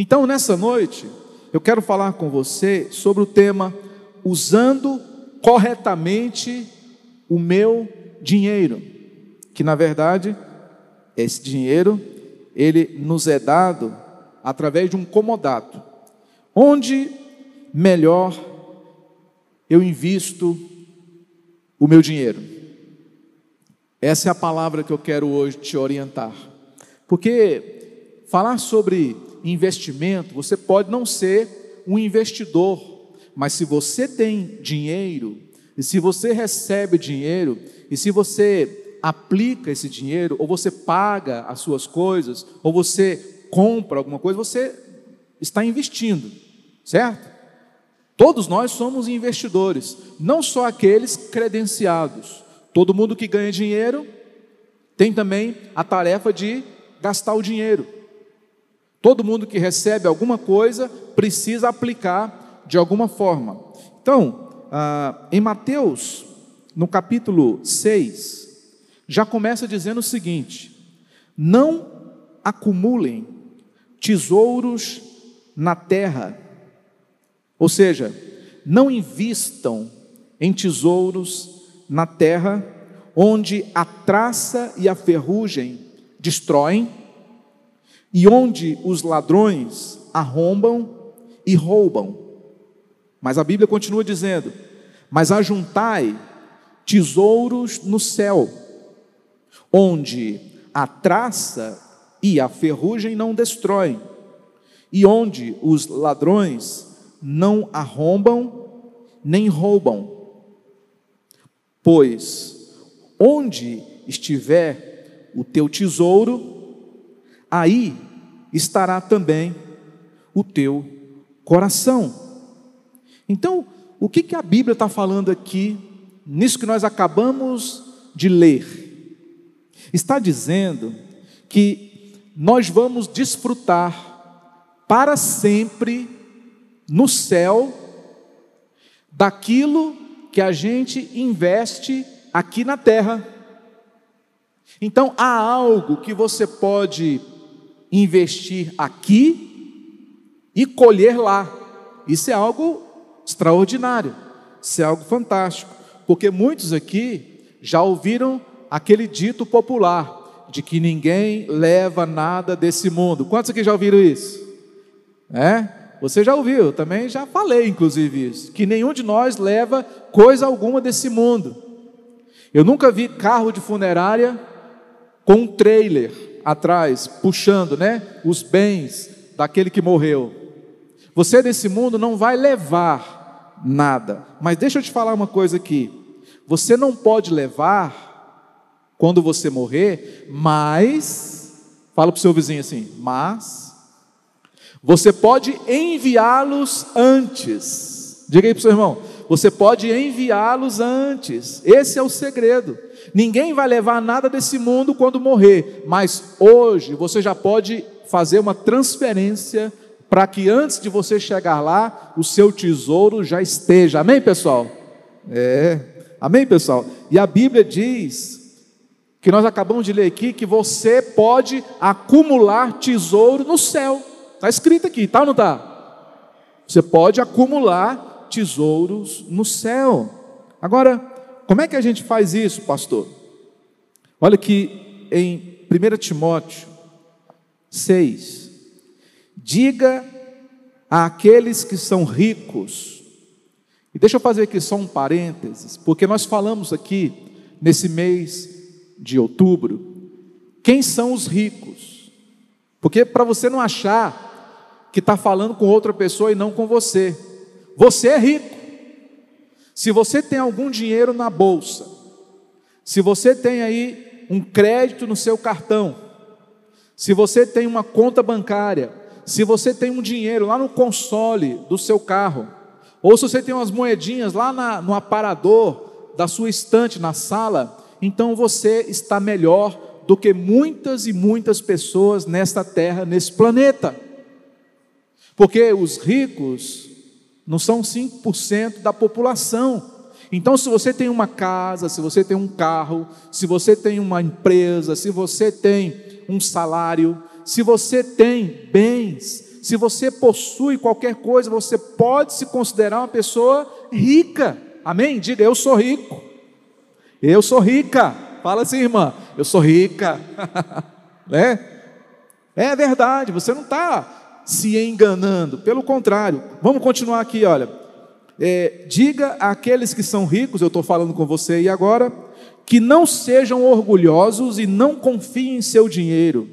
Então, nessa noite, eu quero falar com você sobre o tema usando corretamente o meu dinheiro, que na verdade esse dinheiro ele nos é dado através de um comodato. Onde melhor eu invisto o meu dinheiro? Essa é a palavra que eu quero hoje te orientar. Porque falar sobre investimento, você pode não ser um investidor, mas se você tem dinheiro, e se você recebe dinheiro, e se você aplica esse dinheiro, ou você paga as suas coisas, ou você compra alguma coisa, você está investindo, certo? Todos nós somos investidores, não só aqueles credenciados. Todo mundo que ganha dinheiro tem também a tarefa de gastar o dinheiro. Todo mundo que recebe alguma coisa precisa aplicar de alguma forma. Então, ah, em Mateus, no capítulo 6, já começa dizendo o seguinte: Não acumulem tesouros na terra, ou seja, não invistam em tesouros na terra, onde a traça e a ferrugem destroem, e onde os ladrões arrombam e roubam. Mas a Bíblia continua dizendo: Mas ajuntai tesouros no céu, onde a traça e a ferrugem não destroem, e onde os ladrões não arrombam nem roubam. Pois onde estiver o teu tesouro, aí estará também o teu coração. Então, o que, que a Bíblia está falando aqui, nisso que nós acabamos de ler? Está dizendo que nós vamos desfrutar para sempre no céu daquilo que a gente investe aqui na terra. Então há algo que você pode investir aqui e colher lá. Isso é algo extraordinário, isso é algo fantástico, porque muitos aqui já ouviram aquele dito popular de que ninguém leva nada desse mundo. Quantos aqui já ouviram isso? É? Você já ouviu, também já falei inclusive isso, que nenhum de nós leva coisa alguma desse mundo. Eu nunca vi carro de funerária com um trailer atrás, puxando, né, os bens daquele que morreu. Você desse mundo não vai levar nada. Mas deixa eu te falar uma coisa aqui. Você não pode levar quando você morrer, mas fala para o seu vizinho assim, mas você pode enviá-los antes. Diga aí para o seu irmão, você pode enviá-los antes. Esse é o segredo. Ninguém vai levar nada desse mundo quando morrer, mas hoje você já pode fazer uma transferência para que antes de você chegar lá, o seu tesouro já esteja. Amém, pessoal? É. Amém, pessoal? E a Bíblia diz que nós acabamos de ler aqui que você pode acumular tesouro no céu. Está escrito aqui, tá ou não está? Você pode acumular tesouros no céu. Agora, como é que a gente faz isso, pastor? Olha que em 1 Timóteo 6, diga àqueles que são ricos, e deixa eu fazer aqui só um parênteses, porque nós falamos aqui nesse mês de outubro, quem são os ricos? Porque para você não achar que está falando com outra pessoa e não com você, você é rico. Se você tem algum dinheiro na bolsa, se você tem aí um crédito no seu cartão, se você tem uma conta bancária, se você tem um dinheiro lá no console do seu carro, ou se você tem umas moedinhas lá na, no aparador da sua estante na sala, então você está melhor do que muitas e muitas pessoas nesta terra, nesse planeta. Porque os ricos não são 5% da população. Então, se você tem uma casa, se você tem um carro, se você tem uma empresa, se você tem um salário, se você tem bens, se você possui qualquer coisa, você pode se considerar uma pessoa rica. Amém? Diga, eu sou rico. Eu sou rica. Fala assim, irmã, eu sou rica. né? É verdade, você não está se enganando, pelo contrário. Vamos continuar aqui, olha. É, diga àqueles que são ricos, eu estou falando com você e agora, que não sejam orgulhosos e não confiem em seu dinheiro,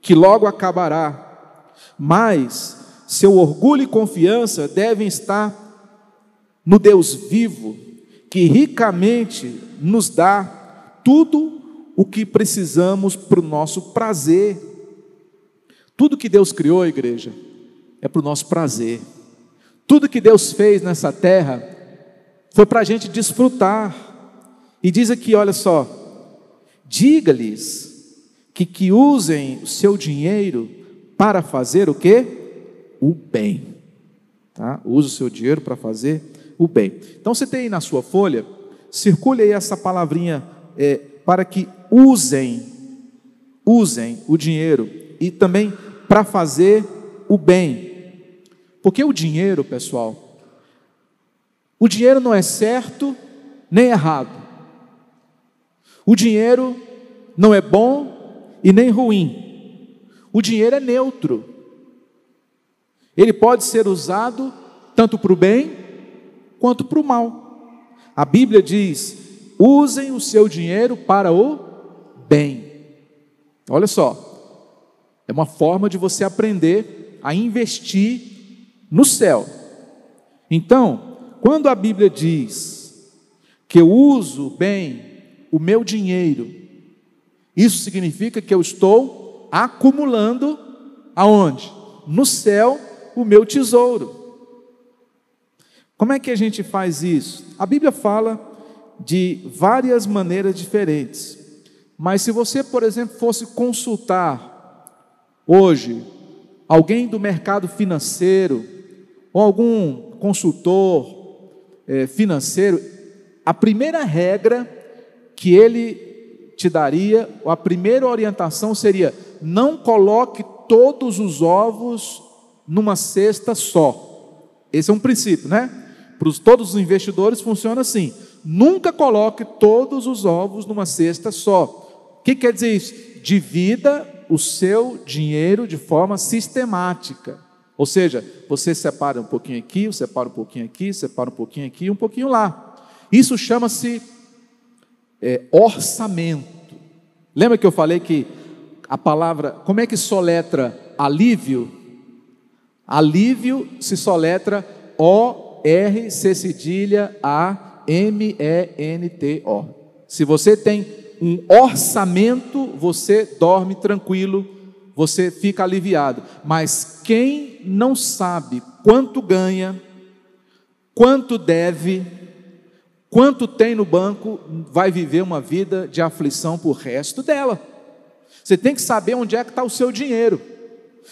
que logo acabará. Mas seu orgulho e confiança devem estar no Deus vivo, que ricamente nos dá tudo o que precisamos para o nosso prazer. Tudo que Deus criou, igreja, é para o nosso prazer. Tudo que Deus fez nessa terra foi para a gente desfrutar. E diz aqui, olha só, diga-lhes que, que usem o seu dinheiro para fazer o que? O bem. Tá? Use o seu dinheiro para fazer o bem. Então você tem aí na sua folha, circule aí essa palavrinha é, para que usem, usem o dinheiro e também para fazer o bem. Porque o dinheiro, pessoal, o dinheiro não é certo nem errado. O dinheiro não é bom e nem ruim. O dinheiro é neutro. Ele pode ser usado tanto para o bem quanto para o mal. A Bíblia diz: usem o seu dinheiro para o bem. Olha só, é uma forma de você aprender a investir no céu. Então, quando a Bíblia diz que eu uso bem o meu dinheiro, isso significa que eu estou acumulando aonde? No céu o meu tesouro. Como é que a gente faz isso? A Bíblia fala de várias maneiras diferentes. Mas se você, por exemplo, fosse consultar hoje alguém do mercado financeiro, ou algum consultor é, financeiro, a primeira regra que ele te daria, ou a primeira orientação seria: não coloque todos os ovos numa cesta só. Esse é um princípio, né? Para todos os investidores funciona assim: nunca coloque todos os ovos numa cesta só. O que quer dizer isso? Divida o seu dinheiro de forma sistemática. Ou seja, você separa um pouquinho aqui, separa um pouquinho aqui, separa um pouquinho aqui, um pouquinho lá. Isso chama-se é, orçamento. Lembra que eu falei que a palavra, como é que soletra alívio? Alívio se soletra O-R C cedilha A M E N T O. Se você tem um orçamento, você dorme tranquilo, você fica aliviado. Mas quem não sabe quanto ganha, quanto deve, quanto tem no banco, vai viver uma vida de aflição por resto dela. Você tem que saber onde é que está o seu dinheiro.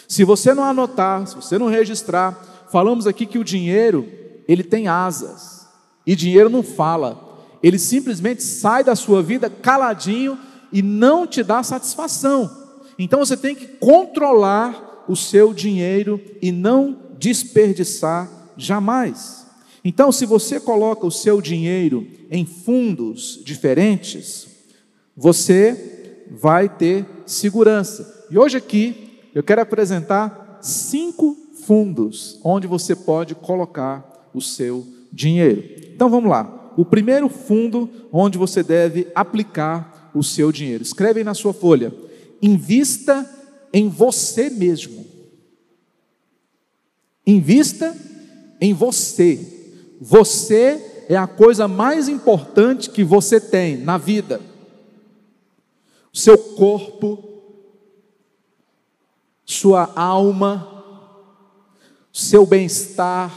Se você não anotar, se você não registrar, falamos aqui que o dinheiro, ele tem asas. E dinheiro não fala. Ele simplesmente sai da sua vida caladinho e não te dá satisfação. Então você tem que controlar o seu dinheiro e não desperdiçar jamais. Então, se você coloca o seu dinheiro em fundos diferentes, você vai ter segurança. E hoje aqui eu quero apresentar cinco fundos onde você pode colocar o seu dinheiro. Então vamos lá. O primeiro fundo onde você deve aplicar o seu dinheiro. Escreve aí na sua folha invista em você mesmo. Invista em você. Você é a coisa mais importante que você tem na vida. Seu corpo, sua alma, seu bem-estar.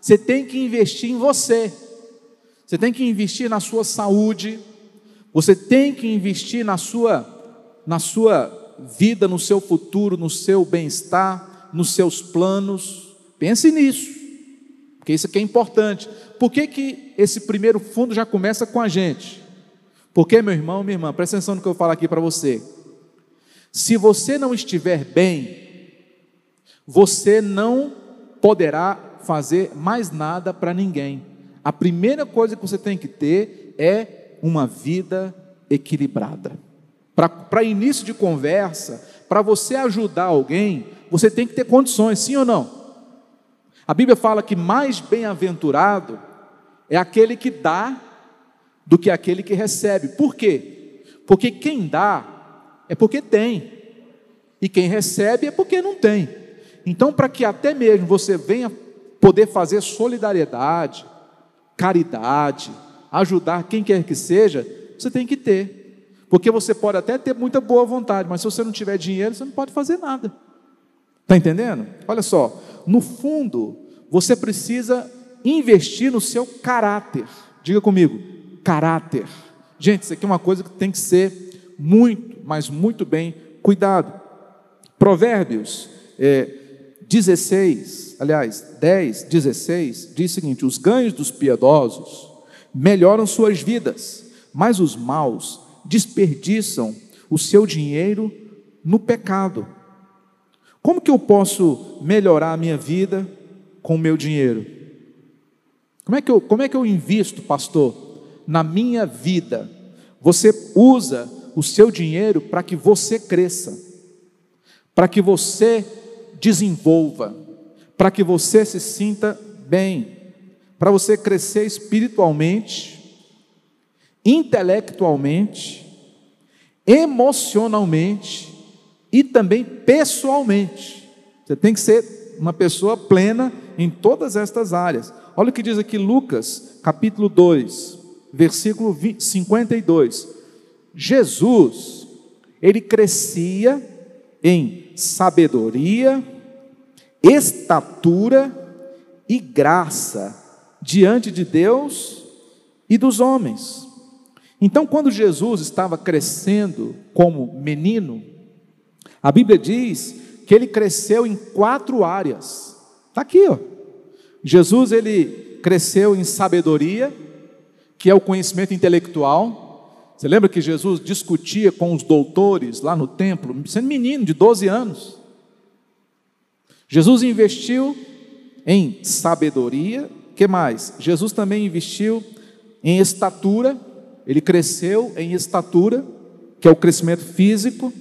Você tem que investir em você. Você tem que investir na sua saúde. Você tem que investir na sua na sua vida, no seu futuro, no seu bem-estar, nos seus planos. Pense nisso, porque isso aqui é importante. Por que, que esse primeiro fundo já começa com a gente? Porque, meu irmão, minha irmã, presta atenção no que eu falo aqui para você. Se você não estiver bem, você não poderá fazer mais nada para ninguém. A primeira coisa que você tem que ter é uma vida equilibrada. Para início de conversa, para você ajudar alguém, você tem que ter condições, sim ou não? A Bíblia fala que mais bem-aventurado é aquele que dá do que aquele que recebe. Por quê? Porque quem dá é porque tem, e quem recebe é porque não tem. Então, para que até mesmo você venha poder fazer solidariedade, caridade, ajudar quem quer que seja, você tem que ter. Porque você pode até ter muita boa vontade, mas se você não tiver dinheiro, você não pode fazer nada. Está entendendo? Olha só, no fundo, você precisa investir no seu caráter. Diga comigo, caráter. Gente, isso aqui é uma coisa que tem que ser muito, mas muito bem cuidado. Provérbios é, 16, aliás, 10, 16, diz o seguinte: os ganhos dos piedosos melhoram suas vidas, mas os maus desperdiçam o seu dinheiro no pecado. Como que eu posso melhorar a minha vida com o meu dinheiro? Como é que eu, como é que eu invisto, pastor, na minha vida? Você usa o seu dinheiro para que você cresça, para que você desenvolva, para que você se sinta bem, para você crescer espiritualmente, intelectualmente, emocionalmente e também pessoalmente. Você tem que ser uma pessoa plena em todas estas áreas. Olha o que diz aqui Lucas, capítulo 2, versículo 52. Jesus, ele crescia em sabedoria, estatura e graça diante de Deus e dos homens. Então, quando Jesus estava crescendo como menino, a Bíblia diz que ele cresceu em quatro áreas. Está aqui, ó. Jesus ele cresceu em sabedoria, que é o conhecimento intelectual. Você lembra que Jesus discutia com os doutores lá no templo, sendo menino de 12 anos? Jesus investiu em sabedoria, que mais? Jesus também investiu em estatura, ele cresceu em estatura, que é o crescimento físico,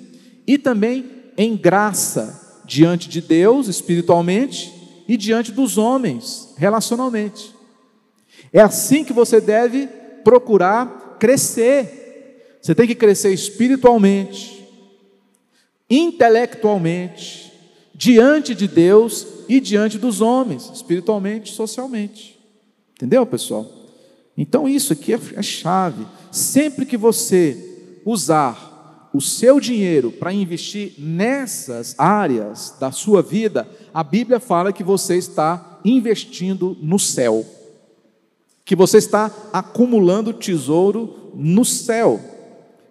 e também em graça diante de Deus, espiritualmente, e diante dos homens, relacionalmente. É assim que você deve procurar crescer. Você tem que crescer espiritualmente, intelectualmente, diante de Deus e diante dos homens, espiritualmente socialmente. Entendeu, pessoal? Então isso aqui é, é chave. Sempre que você usar o seu dinheiro para investir nessas áreas da sua vida, a Bíblia fala que você está investindo no céu, que você está acumulando tesouro no céu,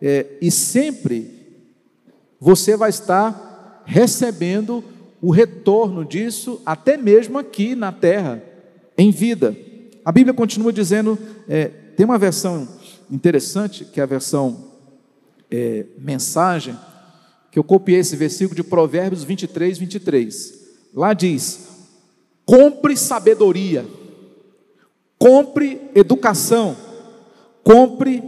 é, e sempre você vai estar recebendo o retorno disso, até mesmo aqui na terra, em vida. A Bíblia continua dizendo, é, tem uma versão interessante, que é a versão é, mensagem, que eu copiei esse versículo de Provérbios 23, 23. Lá diz: compre sabedoria, compre educação, compre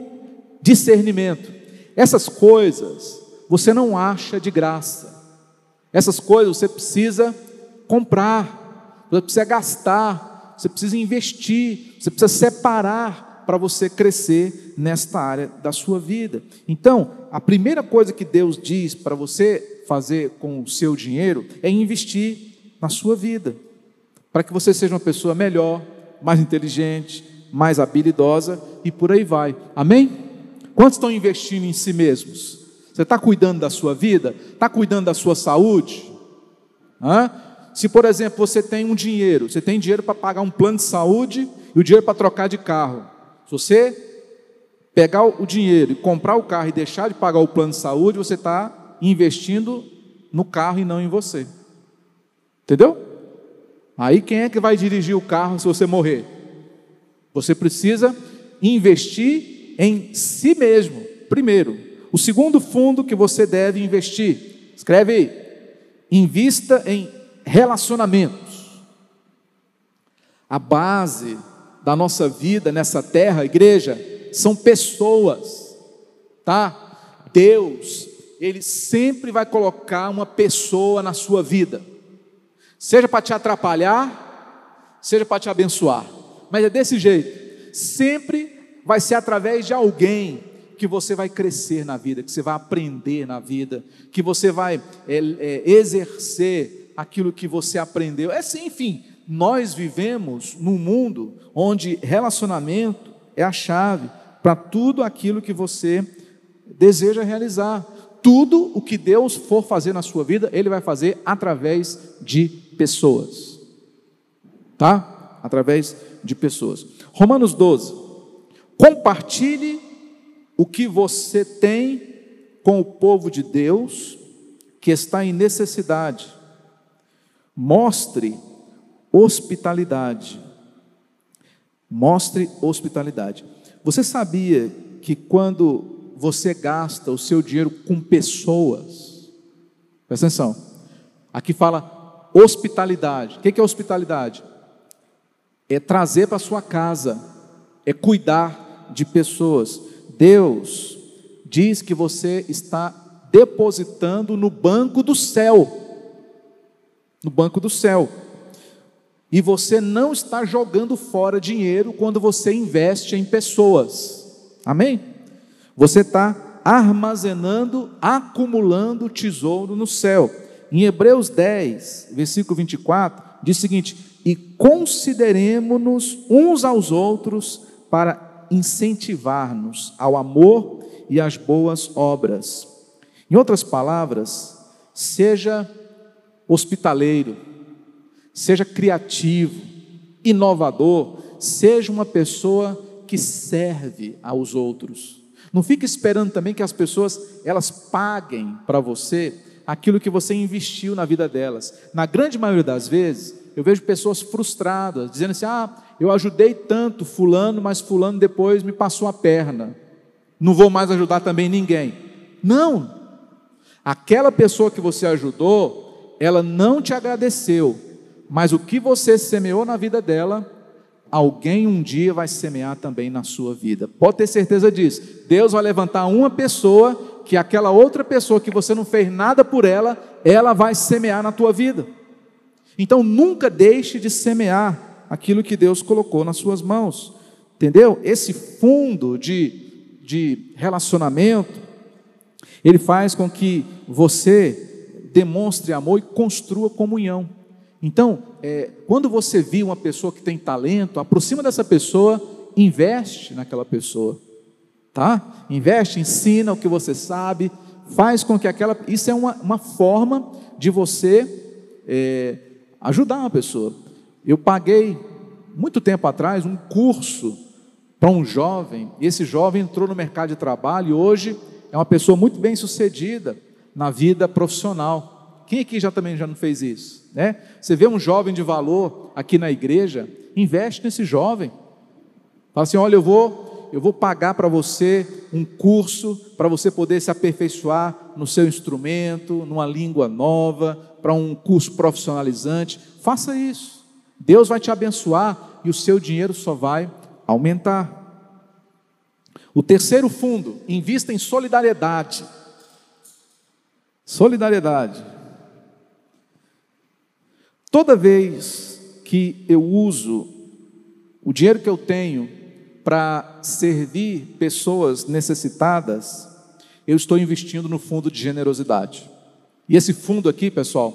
discernimento. Essas coisas você não acha de graça. Essas coisas você precisa comprar, você precisa gastar, você precisa investir, você precisa separar para você crescer nesta área da sua vida. Então, a primeira coisa que Deus diz para você fazer com o seu dinheiro é investir na sua vida, para que você seja uma pessoa melhor, mais inteligente, mais habilidosa e por aí vai. Amém? Quantos estão investindo em si mesmos? Você está cuidando da sua vida? Está cuidando da sua saúde? Hã? Se, por exemplo, você tem um dinheiro, você tem dinheiro para pagar um plano de saúde e o dinheiro para trocar de carro. Se você pegar o dinheiro e comprar o carro e deixar de pagar o plano de saúde, você está investindo no carro e não em você. Entendeu? Aí quem é que vai dirigir o carro se você morrer? Você precisa investir em si mesmo, primeiro. O segundo fundo que você deve investir, escreve aí, invista em relacionamentos. A base da nossa vida nessa terra, igreja, são pessoas, tá? Deus, Ele sempre vai colocar uma pessoa na sua vida, seja para te atrapalhar, seja para te abençoar, mas é desse jeito, sempre vai ser através de alguém que você vai crescer na vida, que você vai aprender na vida, que você vai é, é, exercer aquilo que você aprendeu. É assim, enfim, nós vivemos num mundo onde relacionamento é a chave para tudo aquilo que você deseja realizar. Tudo o que Deus for fazer na sua vida, Ele vai fazer através de pessoas. Tá? Através de pessoas. Romanos 12. Compartilhe o que você tem com o povo de Deus que está em necessidade. Mostre hospitalidade. Mostre hospitalidade. Você sabia que quando você gasta o seu dinheiro com pessoas, presta atenção, aqui fala hospitalidade. O que é hospitalidade? É trazer para sua casa, é cuidar de pessoas. Deus diz que você está depositando no banco do céu. No banco do céu. E você não está jogando fora dinheiro quando você investe em pessoas. Amém? Você está armazenando, acumulando tesouro no céu. Em Hebreus 10, versículo 24, diz o seguinte: E consideremos-nos uns aos outros para incentivar-nos ao amor e às boas obras. Em outras palavras, seja hospitaleiro, seja criativo, inovador, seja uma pessoa que serve aos outros. Não fique esperando também que as pessoas elas paguem para você aquilo que você investiu na vida delas. Na grande maioria das vezes, eu vejo pessoas frustradas, dizendo assim: "Ah, eu ajudei tanto fulano, mas fulano depois me passou a perna. Não vou mais ajudar também ninguém. Não. Aquela pessoa que você ajudou, ela não te agradeceu, mas o que você semeou na vida dela, alguém um dia vai semear também na sua vida. Pode ter certeza disso. Deus vai levantar uma pessoa que aquela outra pessoa que você não fez nada por ela, ela vai semear na tua vida. Então nunca deixe de semear aquilo que Deus colocou nas suas mãos. Entendeu? Esse fundo de, de relacionamento, ele faz com que você demonstre amor e construa comunhão. Então, é, quando você viu uma pessoa que tem talento, aproxima dessa pessoa, investe naquela pessoa, tá? Investe, ensina o que você sabe, faz com que aquela. Isso é uma, uma forma de você é, ajudar uma pessoa. Eu paguei, muito tempo atrás, um curso para um jovem, e esse jovem entrou no mercado de trabalho e hoje é uma pessoa muito bem sucedida na vida profissional. Quem aqui já também já não fez isso? Né? Você vê um jovem de valor aqui na igreja, investe nesse jovem. Fala assim: olha, eu vou, eu vou pagar para você um curso para você poder se aperfeiçoar no seu instrumento, numa língua nova, para um curso profissionalizante. Faça isso. Deus vai te abençoar e o seu dinheiro só vai aumentar. O terceiro fundo, invista em solidariedade. Solidariedade. Toda vez que eu uso o dinheiro que eu tenho para servir pessoas necessitadas, eu estou investindo no fundo de generosidade. E esse fundo aqui, pessoal,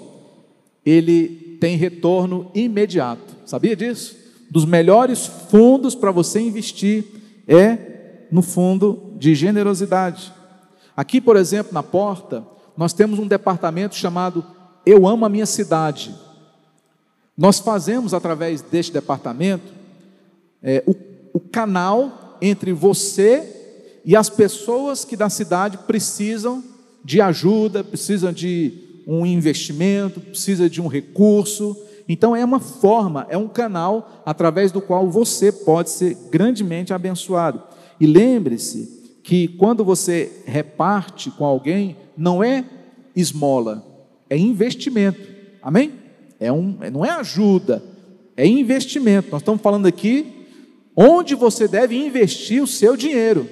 ele tem retorno imediato. Sabia disso? Dos melhores fundos para você investir é no fundo de generosidade. Aqui, por exemplo, na porta, nós temos um departamento chamado Eu Amo a Minha Cidade. Nós fazemos, através deste departamento, é, o, o canal entre você e as pessoas que da cidade precisam de ajuda, precisam de um investimento, precisa de um recurso. Então é uma forma, é um canal através do qual você pode ser grandemente abençoado. E lembre-se que quando você reparte com alguém, não é esmola, é investimento. Amém? É um, não é ajuda, é investimento. Nós estamos falando aqui onde você deve investir o seu dinheiro.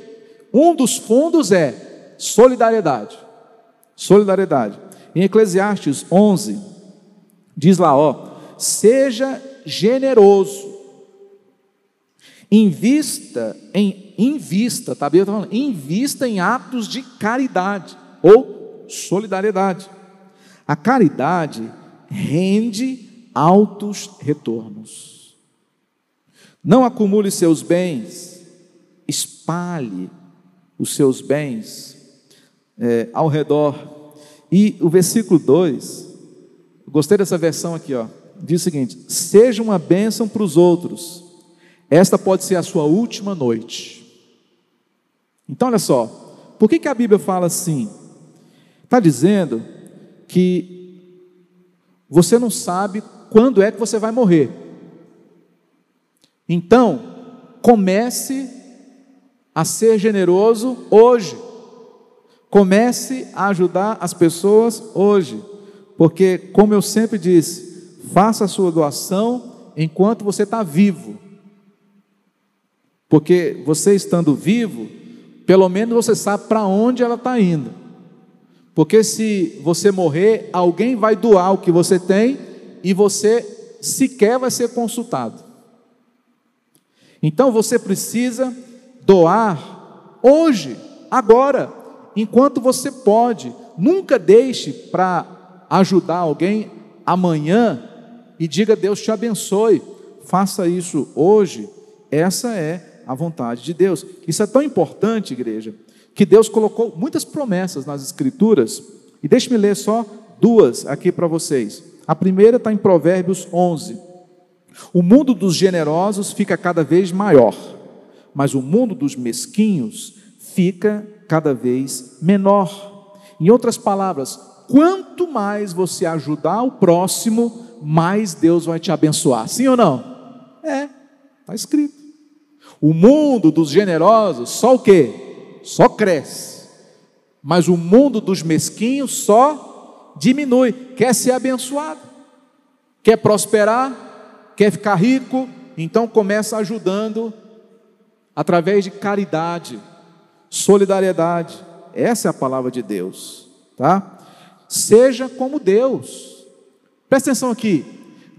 Um dos fundos é solidariedade. Solidariedade. Em Eclesiastes 11, diz lá, ó, seja generoso. Invista em invista, tá bem? Falando, invista em atos de caridade ou solidariedade. A caridade rende altos retornos. Não acumule seus bens, espalhe os seus bens é, ao redor. E o versículo 2, gostei dessa versão aqui, ó, diz o seguinte: seja uma bênção para os outros, esta pode ser a sua última noite. Então, olha só, por que, que a Bíblia fala assim? Está dizendo que você não sabe quando é que você vai morrer. Então, comece a ser generoso hoje. Comece a ajudar as pessoas hoje. Porque, como eu sempre disse, faça a sua doação enquanto você está vivo. Porque você estando vivo, pelo menos você sabe para onde ela está indo. Porque se você morrer, alguém vai doar o que você tem e você sequer vai ser consultado. Então você precisa doar hoje, agora, enquanto você pode. Nunca deixe para ajudar alguém amanhã e diga Deus te abençoe. Faça isso hoje. Essa é a vontade de Deus. Isso é tão importante, igreja, que Deus colocou muitas promessas nas Escrituras, e deixe-me ler só duas aqui para vocês. A primeira está em Provérbios 11. O mundo dos generosos fica cada vez maior, mas o mundo dos mesquinhos fica cada vez menor. Em outras palavras, quanto mais você ajudar o próximo, mais Deus vai te abençoar. Sim ou não? É, está escrito. O mundo dos generosos só o quê? Só cresce. Mas o mundo dos mesquinhos só diminui. Quer ser abençoado, quer prosperar, quer ficar rico, então começa ajudando através de caridade, solidariedade. Essa é a palavra de Deus, tá? Seja como Deus. Presta atenção aqui.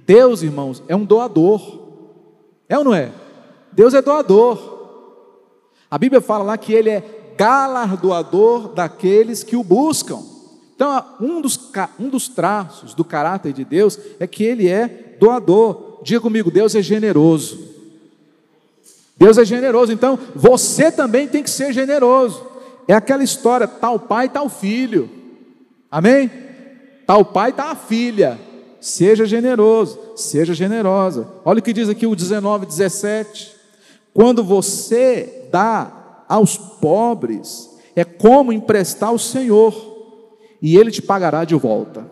Deus, irmãos, é um doador. É ou não é? Deus é doador. A Bíblia fala lá que Ele é galardoador daqueles que o buscam. Então, um dos, um dos traços do caráter de Deus é que Ele é doador. Diga comigo, Deus é generoso. Deus é generoso, então você também tem que ser generoso. É aquela história, tal pai, tal filho. Amém? Tal pai, tal filha. Seja generoso, seja generosa. Olha o que diz aqui o 19, 17. Quando você dá aos pobres, é como emprestar ao Senhor, e Ele te pagará de volta.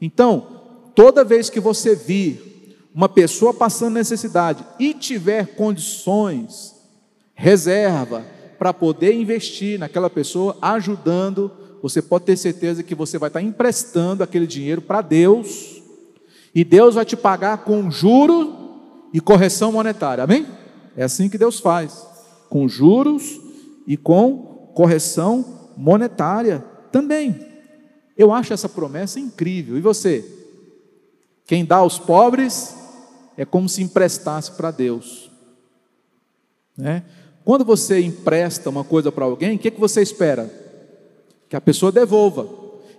Então, toda vez que você vir uma pessoa passando necessidade e tiver condições, reserva para poder investir naquela pessoa, ajudando, você pode ter certeza que você vai estar emprestando aquele dinheiro para Deus, e Deus vai te pagar com juro e correção monetária, amém? É assim que Deus faz, com juros e com correção monetária também. Eu acho essa promessa incrível. E você? Quem dá aos pobres é como se emprestasse para Deus. Né? Quando você empresta uma coisa para alguém, o que, que você espera? Que a pessoa devolva.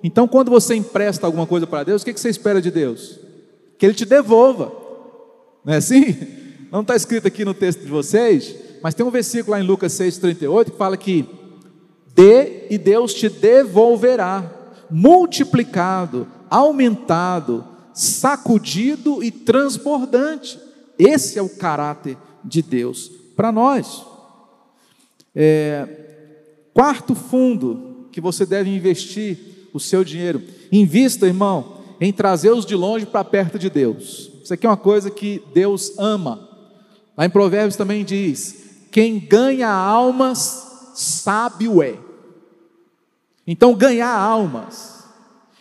Então, quando você empresta alguma coisa para Deus, o que, que você espera de Deus? Que Ele te devolva. Não é assim? não está escrito aqui no texto de vocês, mas tem um versículo lá em Lucas 6,38 que fala que dê e Deus te devolverá, multiplicado, aumentado, sacudido e transbordante. Esse é o caráter de Deus para nós. É, quarto fundo que você deve investir o seu dinheiro. Invista, irmão, em trazer os de longe para perto de Deus. Isso aqui é uma coisa que Deus ama. Lá em Provérbios também diz: quem ganha almas, sábio é. Então, ganhar almas,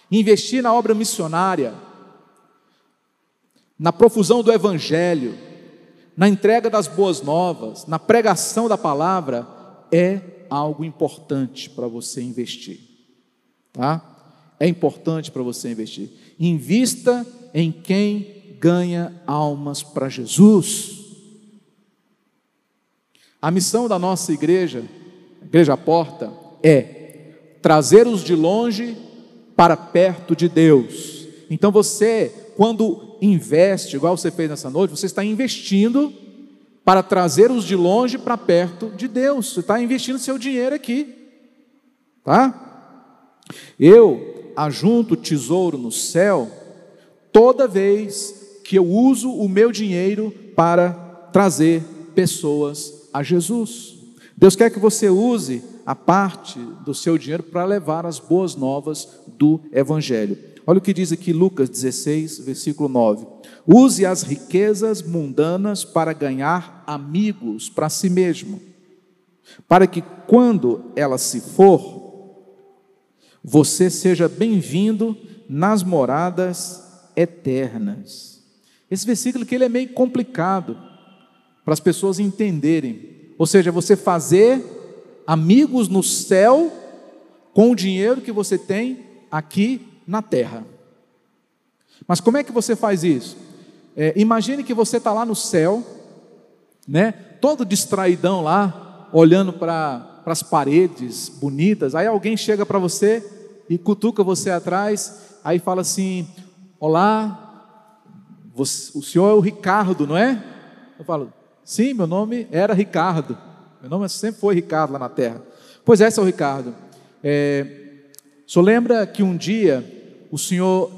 investir na obra missionária, na profusão do Evangelho, na entrega das boas novas, na pregação da palavra, é algo importante para você investir, tá? É importante para você investir. Invista em quem ganha almas para Jesus. A missão da nossa igreja, Igreja Porta, é trazer os de longe para perto de Deus. Então você, quando investe, igual você fez nessa noite, você está investindo para trazer os de longe para perto de Deus. Você está investindo seu dinheiro aqui, tá? Eu ajunto tesouro no céu toda vez que eu uso o meu dinheiro para trazer pessoas a Jesus. Deus quer que você use a parte do seu dinheiro para levar as boas novas do Evangelho. Olha o que diz aqui Lucas 16, versículo 9. Use as riquezas mundanas para ganhar amigos para si mesmo, para que quando ela se for, você seja bem-vindo nas moradas eternas. Esse versículo aqui ele é meio complicado para as pessoas entenderem. Ou seja, você fazer amigos no céu com o dinheiro que você tem aqui na terra. Mas como é que você faz isso? É, imagine que você está lá no céu, né? Todo distraidão lá, olhando para as paredes bonitas. Aí alguém chega para você e cutuca você atrás, aí fala assim: Olá, você, o senhor é o Ricardo, não é? Eu falo: Sim, meu nome era Ricardo. Meu nome sempre foi Ricardo lá na terra. Pois é, seu Ricardo. É, o senhor lembra que um dia o senhor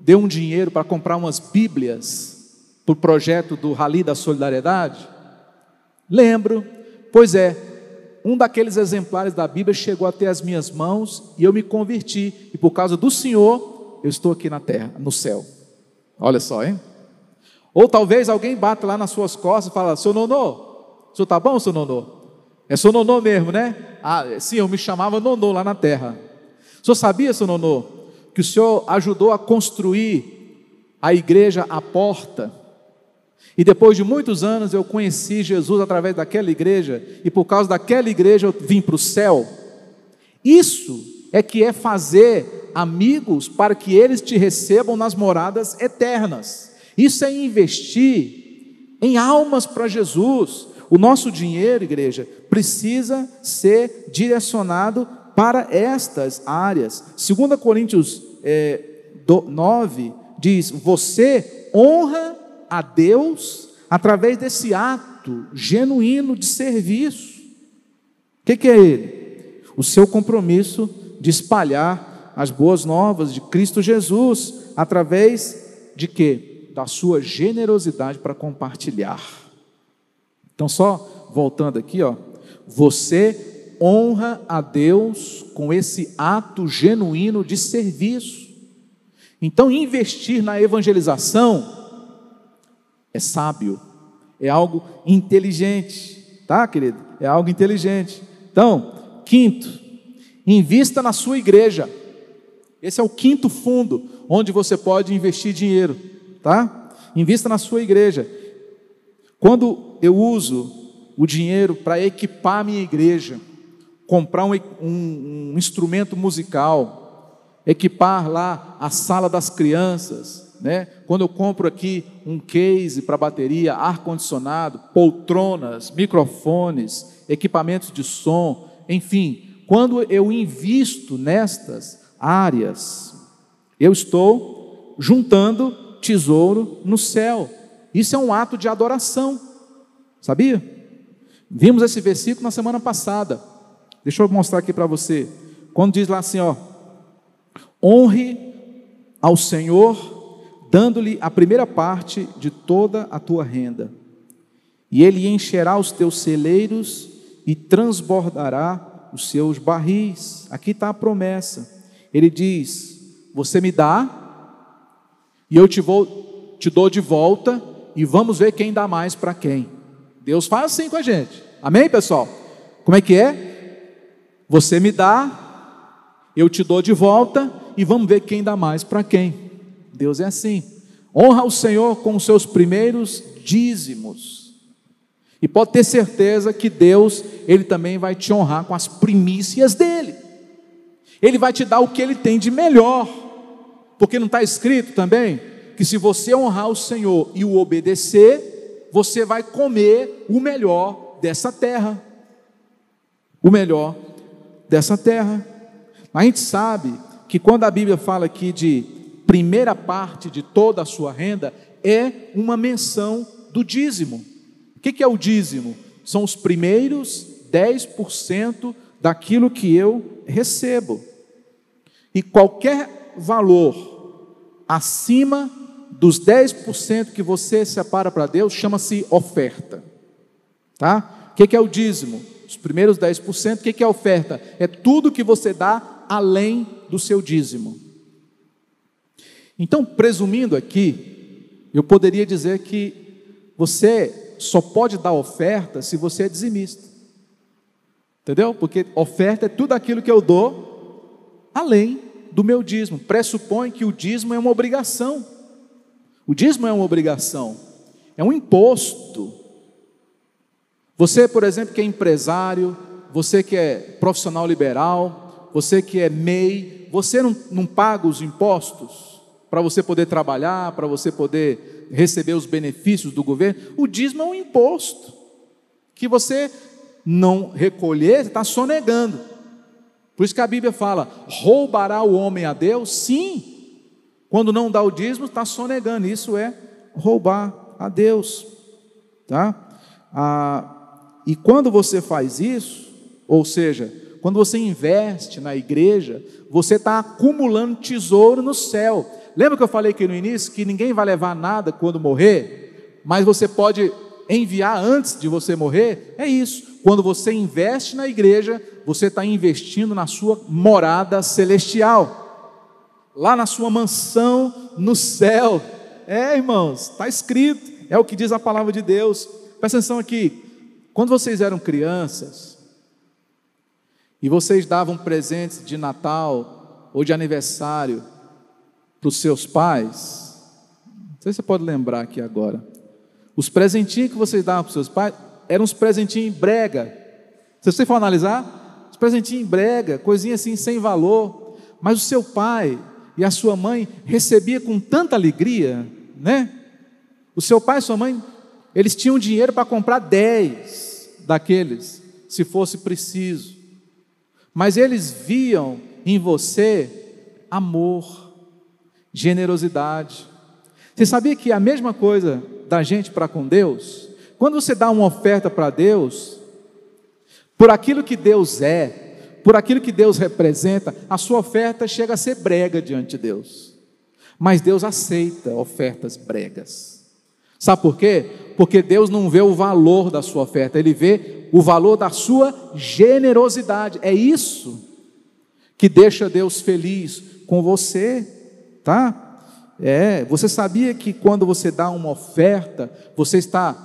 deu um dinheiro para comprar umas Bíblias para o projeto do Rally da Solidariedade? Lembro. Pois é, um daqueles exemplares da Bíblia chegou até as minhas mãos e eu me converti. E por causa do Senhor, eu estou aqui na terra, no céu. Olha só, hein? Ou talvez alguém bata lá nas suas costas e fala: Seu Nonô, o senhor está bom, seu Nonô? É seu Nonô mesmo, né? Ah, sim, eu me chamava Nonô lá na terra. O senhor sabia, seu Nonô, que o senhor ajudou a construir a igreja à porta. E depois de muitos anos eu conheci Jesus através daquela igreja, e por causa daquela igreja eu vim para o céu. Isso é que é fazer amigos para que eles te recebam nas moradas eternas. Isso é investir em almas para Jesus. O nosso dinheiro, igreja, precisa ser direcionado para estas áreas. 2 Coríntios é, 9 diz: Você honra a Deus através desse ato genuíno de serviço. O que, que é ele? O seu compromisso de espalhar as boas novas de Cristo Jesus através de quê? Da sua generosidade para compartilhar. Então, só voltando aqui, ó, você honra a Deus com esse ato genuíno de serviço. Então, investir na evangelização é sábio, é algo inteligente, tá, querido? É algo inteligente. Então, quinto, invista na sua igreja. Esse é o quinto fundo onde você pode investir dinheiro, tá? Invista na sua igreja. Quando eu uso o dinheiro para equipar minha igreja, comprar um, um, um instrumento musical, equipar lá a sala das crianças, né? Quando eu compro aqui um case para bateria, ar condicionado, poltronas, microfones, equipamentos de som, enfim, quando eu invisto nestas áreas, eu estou juntando tesouro no céu. Isso é um ato de adoração. Sabia? Vimos esse versículo na semana passada. Deixa eu mostrar aqui para você. Quando diz lá assim, ó: Honre ao Senhor, dando-lhe a primeira parte de toda a tua renda. E ele encherá os teus celeiros e transbordará os seus barris. Aqui está a promessa. Ele diz: Você me dá, e eu te, vou, te dou de volta, e vamos ver quem dá mais para quem. Deus faz assim com a gente. Amém, pessoal? Como é que é? Você me dá, eu te dou de volta e vamos ver quem dá mais para quem. Deus é assim. Honra o Senhor com os seus primeiros dízimos. E pode ter certeza que Deus, Ele também vai te honrar com as primícias dele. Ele vai te dar o que Ele tem de melhor. Porque não está escrito também que se você honrar o Senhor e o obedecer, você vai comer o melhor dessa terra. O melhor dessa terra. A gente sabe que quando a Bíblia fala aqui de primeira parte de toda a sua renda, é uma menção do dízimo. O que é o dízimo? São os primeiros 10% daquilo que eu recebo. E qualquer valor acima dos 10% que você separa para Deus chama-se oferta. Tá? O que é o dízimo? Os primeiros 10%, o que é oferta? É tudo que você dá além do seu dízimo. Então, presumindo aqui, eu poderia dizer que você só pode dar oferta se você é dizimista. Entendeu? Porque oferta é tudo aquilo que eu dou além do meu dízimo. Pressupõe que o dízimo é uma obrigação. O dízimo é uma obrigação, é um imposto. Você, por exemplo, que é empresário, você que é profissional liberal, você que é MEI, você não, não paga os impostos para você poder trabalhar, para você poder receber os benefícios do governo? O dízimo é um imposto que você não recolher, está sonegando. Por isso que a Bíblia fala: roubará o homem a Deus? Sim, quando não dá o dízimo, está sonegando. Isso é roubar a Deus. Tá? Ah, e quando você faz isso, ou seja, quando você investe na igreja, você está acumulando tesouro no céu. Lembra que eu falei aqui no início que ninguém vai levar nada quando morrer, mas você pode enviar antes de você morrer? É isso. Quando você investe na igreja, você está investindo na sua morada celestial lá na sua mansão no céu. É, irmãos, está escrito, é o que diz a palavra de Deus. Presta atenção aqui. Quando vocês eram crianças e vocês davam presentes de Natal ou de aniversário para os seus pais, não sei se você pode lembrar aqui agora. Os presentinhos que vocês davam para os seus pais eram uns presentinhos em brega. Se você for analisar, os presentinhos em brega, coisinha assim sem valor. Mas o seu pai, e a sua mãe recebia com tanta alegria, né? O seu pai e sua mãe, eles tinham dinheiro para comprar dez daqueles, se fosse preciso. Mas eles viam em você amor, generosidade. Você sabia que é a mesma coisa da gente para com Deus? Quando você dá uma oferta para Deus, por aquilo que Deus é, por aquilo que Deus representa, a sua oferta chega a ser brega diante de Deus. Mas Deus aceita ofertas bregas. Sabe por quê? Porque Deus não vê o valor da sua oferta, Ele vê o valor da sua generosidade. É isso que deixa Deus feliz com você, tá? É, você sabia que quando você dá uma oferta, você está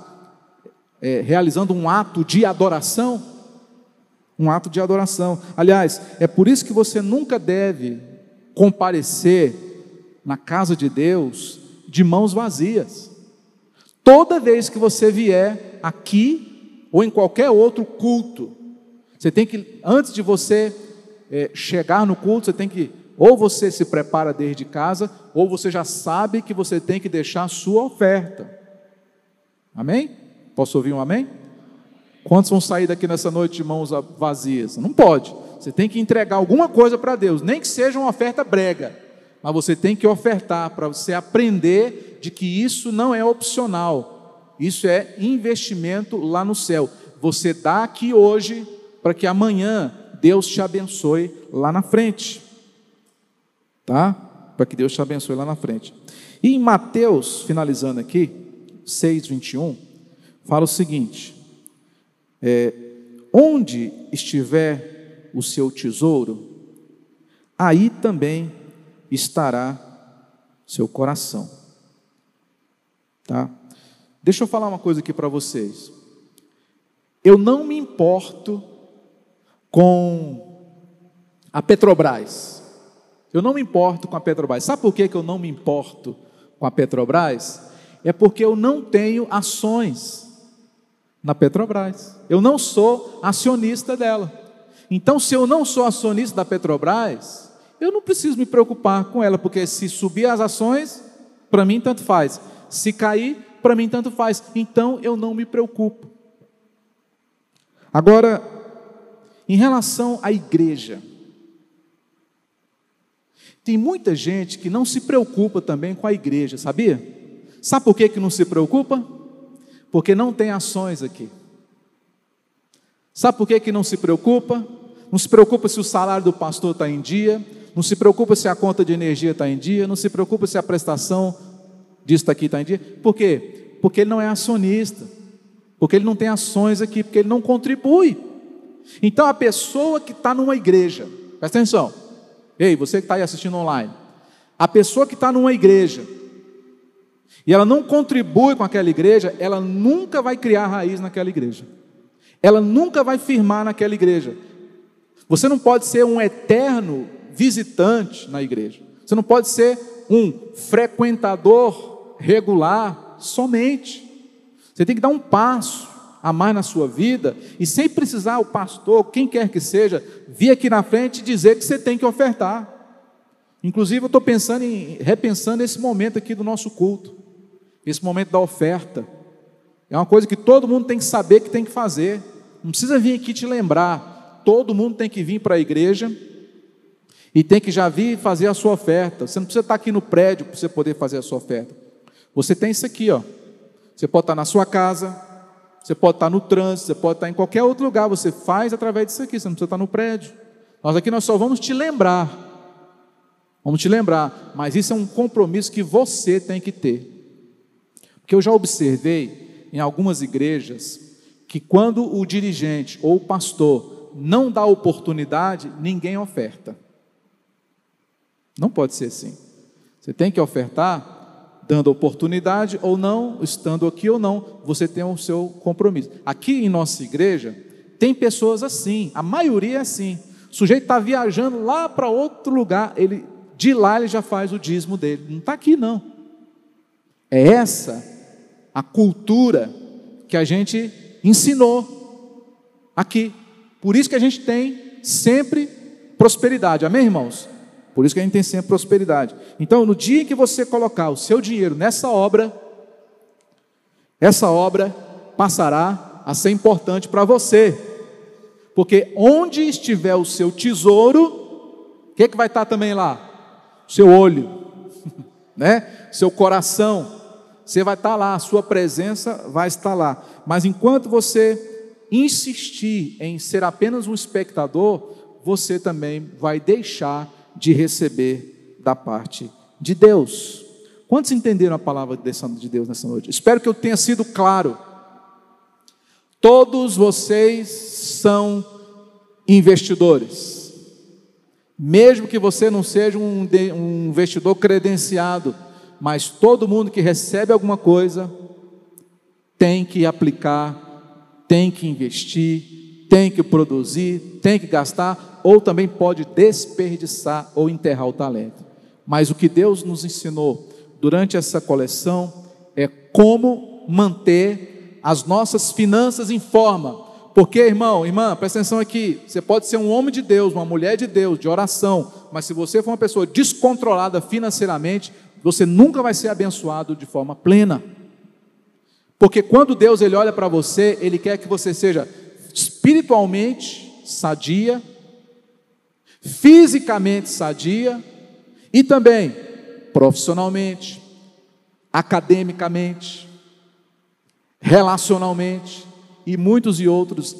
é, realizando um ato de adoração? um ato de adoração. Aliás, é por isso que você nunca deve comparecer na casa de Deus de mãos vazias. Toda vez que você vier aqui ou em qualquer outro culto, você tem que, antes de você é, chegar no culto, você tem que, ou você se prepara desde casa, ou você já sabe que você tem que deixar a sua oferta. Amém? Posso ouvir um amém? Quantos vão sair daqui nessa noite de mãos vazias? Não pode. Você tem que entregar alguma coisa para Deus, nem que seja uma oferta brega, mas você tem que ofertar para você aprender de que isso não é opcional, isso é investimento lá no céu. Você dá aqui hoje para que amanhã Deus te abençoe lá na frente, tá? Para que Deus te abençoe lá na frente. E em Mateus, finalizando aqui, 6, 21, fala o seguinte. É, onde estiver o seu tesouro, aí também estará seu coração. Tá? Deixa eu falar uma coisa aqui para vocês. Eu não me importo com a Petrobras. Eu não me importo com a Petrobras. Sabe por que eu não me importo com a Petrobras é porque eu não tenho ações na Petrobras. Eu não sou acionista dela. Então, se eu não sou acionista da Petrobras, eu não preciso me preocupar com ela, porque se subir as ações, para mim tanto faz. Se cair, para mim tanto faz. Então eu não me preocupo. Agora, em relação à igreja, tem muita gente que não se preocupa também com a igreja, sabia? Sabe por que, que não se preocupa? Porque não tem ações aqui. Sabe por que, que não se preocupa? não se preocupa se o salário do pastor está em dia, não se preocupa se a conta de energia está em dia, não se preocupa se a prestação disso aqui está em dia. Por quê? Porque ele não é acionista, porque ele não tem ações aqui, porque ele não contribui. Então a pessoa que está numa igreja, presta atenção, ei, você que está aí assistindo online, a pessoa que está numa igreja e ela não contribui com aquela igreja, ela nunca vai criar raiz naquela igreja, ela nunca vai firmar naquela igreja, você não pode ser um eterno visitante na igreja. Você não pode ser um frequentador regular somente. Você tem que dar um passo a mais na sua vida e sem precisar o pastor, quem quer que seja, vir aqui na frente e dizer que você tem que ofertar. Inclusive, eu estou pensando em repensando esse momento aqui do nosso culto, esse momento da oferta. É uma coisa que todo mundo tem que saber que tem que fazer. Não precisa vir aqui te lembrar todo mundo tem que vir para a igreja e tem que já vir fazer a sua oferta. Você não precisa estar aqui no prédio para você poder fazer a sua oferta. Você tem isso aqui, ó. Você pode estar na sua casa, você pode estar no trânsito, você pode estar em qualquer outro lugar. Você faz através disso aqui. Você não precisa estar no prédio. Nós aqui nós só vamos te lembrar. Vamos te lembrar, mas isso é um compromisso que você tem que ter. Porque eu já observei em algumas igrejas que quando o dirigente ou o pastor não dá oportunidade, ninguém oferta. Não pode ser assim. Você tem que ofertar dando oportunidade ou não, estando aqui ou não, você tem o seu compromisso. Aqui em nossa igreja, tem pessoas assim, a maioria é assim. O sujeito está viajando lá para outro lugar, ele de lá ele já faz o dízimo dele. Não está aqui, não. É essa a cultura que a gente ensinou aqui. Por isso que a gente tem sempre prosperidade. Amém, irmãos? Por isso que a gente tem sempre prosperidade. Então, no dia em que você colocar o seu dinheiro nessa obra, essa obra passará a ser importante para você. Porque onde estiver o seu tesouro, o que, que vai estar também lá? Seu olho, né? Seu coração. Você vai estar lá, a sua presença vai estar lá. Mas enquanto você insistir em ser apenas um espectador, você também vai deixar de receber da parte de Deus. Quantos entenderam a palavra de Deus nessa noite? Espero que eu tenha sido claro. Todos vocês são investidores. Mesmo que você não seja um, um investidor credenciado, mas todo mundo que recebe alguma coisa tem que aplicar tem que investir, tem que produzir, tem que gastar, ou também pode desperdiçar ou enterrar o talento. Mas o que Deus nos ensinou durante essa coleção é como manter as nossas finanças em forma. Porque, irmão, irmã, presta atenção aqui. Você pode ser um homem de Deus, uma mulher de Deus, de oração, mas se você for uma pessoa descontrolada financeiramente, você nunca vai ser abençoado de forma plena. Porque quando Deus ele olha para você, ele quer que você seja espiritualmente sadia, fisicamente sadia e também profissionalmente, academicamente, relacionalmente e muitos e outros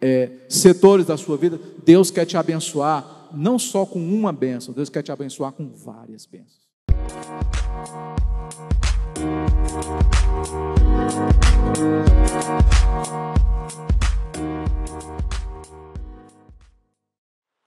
é, setores da sua vida. Deus quer te abençoar não só com uma bênção, Deus quer te abençoar com várias bênçãos.